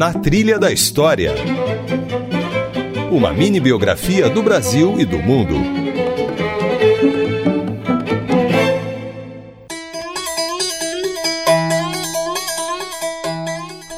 Na Trilha da História. Uma mini biografia do Brasil e do mundo.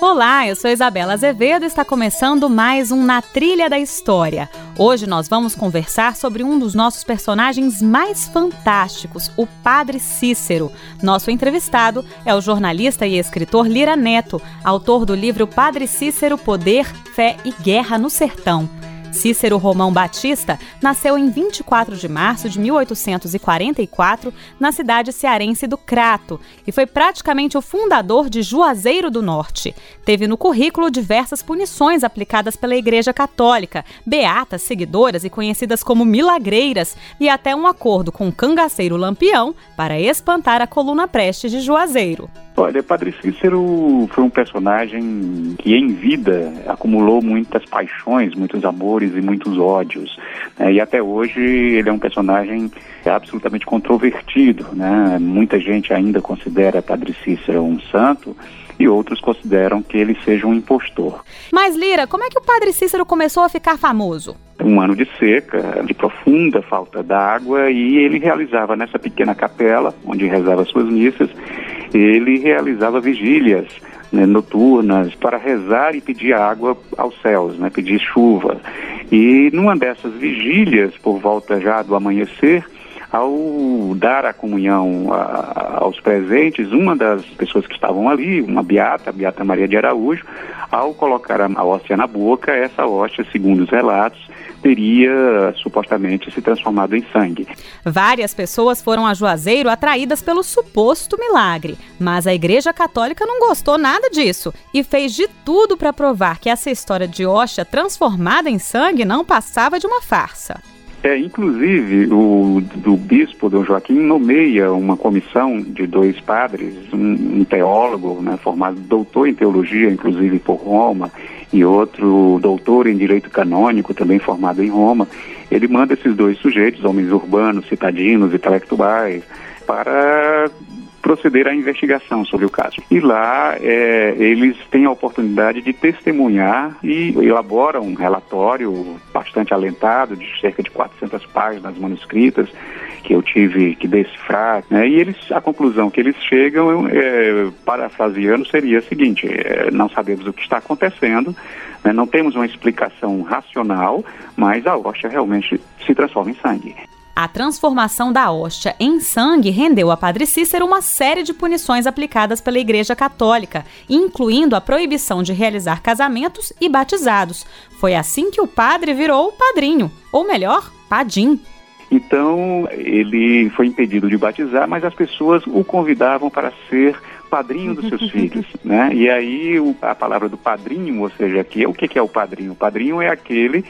Olá, eu sou Isabela Azevedo e está começando mais um Na Trilha da História. Hoje nós vamos conversar sobre um dos nossos personagens mais fantásticos, o Padre Cícero. Nosso entrevistado é o jornalista e escritor Lira Neto, autor do livro Padre Cícero Poder, Fé e Guerra no Sertão. Cícero Romão Batista nasceu em 24 de março de 1844 na cidade cearense do Crato e foi praticamente o fundador de Juazeiro do Norte. Teve no currículo diversas punições aplicadas pela Igreja Católica, beatas, seguidoras e conhecidas como milagreiras, e até um acordo com o cangaceiro Lampião para espantar a coluna Prestes de Juazeiro. Olha, Padre Cícero foi um personagem que em vida acumulou muitas paixões, muitos amores e muitos ódios. Né? E até hoje ele é um personagem absolutamente controvertido. Né? Muita gente ainda considera Padre Cícero um santo e outros consideram que ele seja um impostor. Mas Lira, como é que o Padre Cícero começou a ficar famoso? Um ano de seca, de profunda falta d'água, e ele realizava nessa pequena capela, onde rezava suas missas, ele realizava vigílias né, noturnas para rezar e pedir água aos céus, né, pedir chuva. E numa dessas vigílias, por volta já do amanhecer, ao dar a comunhão a, aos presentes, uma das pessoas que estavam ali, uma beata, a Beata Maria de Araújo, ao colocar a, a hóstia na boca, essa hóstia, segundo os relatos, teria supostamente se transformado em sangue. Várias pessoas foram a Juazeiro atraídas pelo suposto milagre, mas a Igreja Católica não gostou nada disso e fez de tudo para provar que essa história de hóstia transformada em sangue não passava de uma farsa. É, inclusive, o do bispo Dom Joaquim nomeia uma comissão de dois padres, um, um teólogo, né, formado doutor em teologia, inclusive por Roma, e outro doutor em direito canônico, também formado em Roma. Ele manda esses dois sujeitos, homens urbanos, citadinos, intelectuais, para proceder à investigação sobre o caso. E lá é, eles têm a oportunidade de testemunhar e elaboram um relatório bastante alentado, de cerca de 400 páginas manuscritas, que eu tive que decifrar, né? e eles, a conclusão que eles chegam, é, parafraseando, seria a seguinte, é, não sabemos o que está acontecendo, né? não temos uma explicação racional, mas a hóstia realmente se transforma em sangue. A transformação da hóstia em sangue rendeu a Padre Cícero uma série de punições aplicadas pela Igreja Católica, incluindo a proibição de realizar casamentos e batizados. Foi assim que o padre virou padrinho, ou melhor, padim. Então, ele foi impedido de batizar, mas as pessoas o convidavam para ser padrinho dos seus filhos, né? E aí o, a palavra do padrinho, ou seja, aqui, o que, que é o padrinho? O padrinho é aquele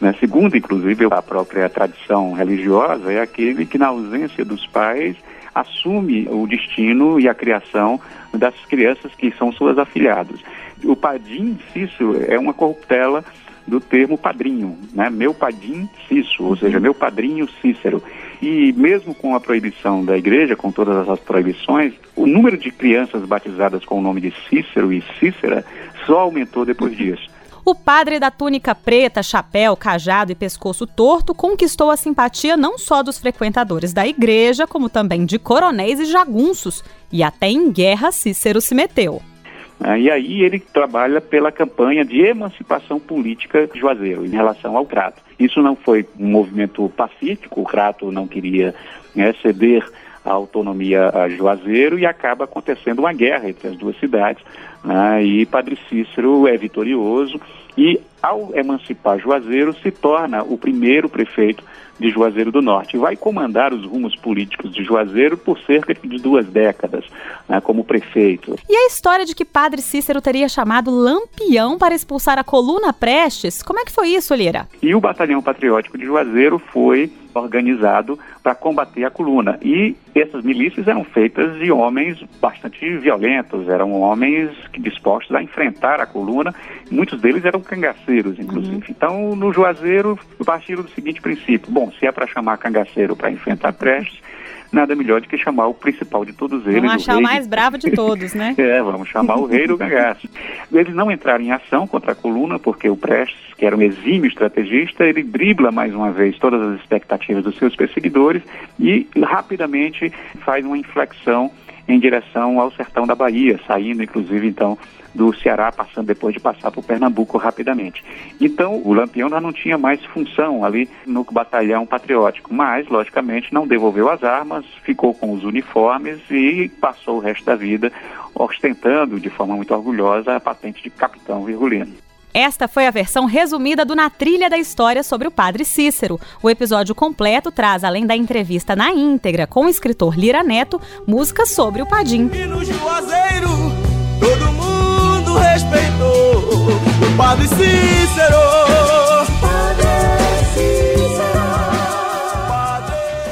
né? Segundo, inclusive, a própria tradição religiosa, é aquele que, na ausência dos pais, assume o destino e a criação das crianças que são suas afilhadas. O padim Cício é uma corruptela do termo padrinho, né? Meu padim Cício, ou seja, meu padrinho Cícero. E mesmo com a proibição da igreja, com todas as proibições, o número de crianças batizadas com o nome de Cícero e Cícera só aumentou depois disso. O padre da túnica preta, chapéu, cajado e pescoço torto conquistou a simpatia não só dos frequentadores da igreja, como também de coronéis e jagunços. E até em guerra Cícero se meteu. Ah, e aí ele trabalha pela campanha de emancipação política de Juazeiro em relação ao Crato. Isso não foi um movimento pacífico, o Crato não queria né, ceder a autonomia a Juazeiro e acaba acontecendo uma guerra entre as duas cidades. Né, e Padre Cícero é vitorioso e, ao emancipar Juazeiro, se torna o primeiro prefeito de Juazeiro do Norte. Vai comandar os rumos políticos de Juazeiro por cerca de duas décadas, né, como prefeito. E a história de que Padre Cícero teria chamado Lampião para expulsar a coluna Prestes, como é que foi isso, Lira? E o Batalhão Patriótico de Juazeiro foi organizado para combater a coluna. E essas milícias eram feitas de homens bastante violentos, eram homens dispostos a enfrentar a coluna, muitos deles eram cangaceiros, inclusive. Uhum. Então, no Juazeiro, partiram do seguinte princípio: bom, se é para chamar cangaceiro para enfrentar Prestes, nada melhor do que chamar o principal de todos eles. Vamos achar o, mais bravo de todos, né? é, vamos chamar o rei do cangaço. Eles não entraram em ação contra a coluna, porque o Prestes, que era um exímio estrategista, ele dribla mais uma vez todas as expectativas dos seus perseguidores e rapidamente faz uma inflexão em direção ao sertão da Bahia, saindo inclusive então do Ceará, passando depois de passar por Pernambuco rapidamente. Então, o Lampião já não tinha mais função ali no batalhão patriótico, mas, logicamente, não devolveu as armas, ficou com os uniformes e passou o resto da vida ostentando de forma muito orgulhosa a patente de capitão virgulino. Esta foi a versão resumida do Na Trilha da História sobre o Padre Cícero. O episódio completo traz, além da entrevista na íntegra com o escritor Lira Neto, músicas sobre o Padim. E no Juazeiro, todo mundo respeitou o Padre Cícero.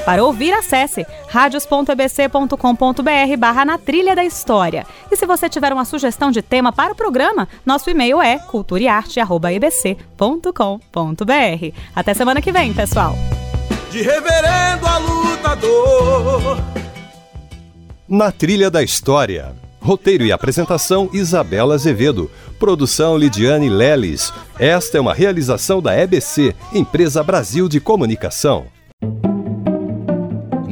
Para ouvir, acesse radios.ebc.com.br barra na trilha da história. E se você tiver uma sugestão de tema para o programa, nosso e-mail é culturaearte.ebc.com.br. Até semana que vem, pessoal! De reverendo a lutador. Na trilha da história. Roteiro e apresentação Isabela Azevedo. Produção Lidiane Leles. Esta é uma realização da EBC, Empresa Brasil de Comunicação.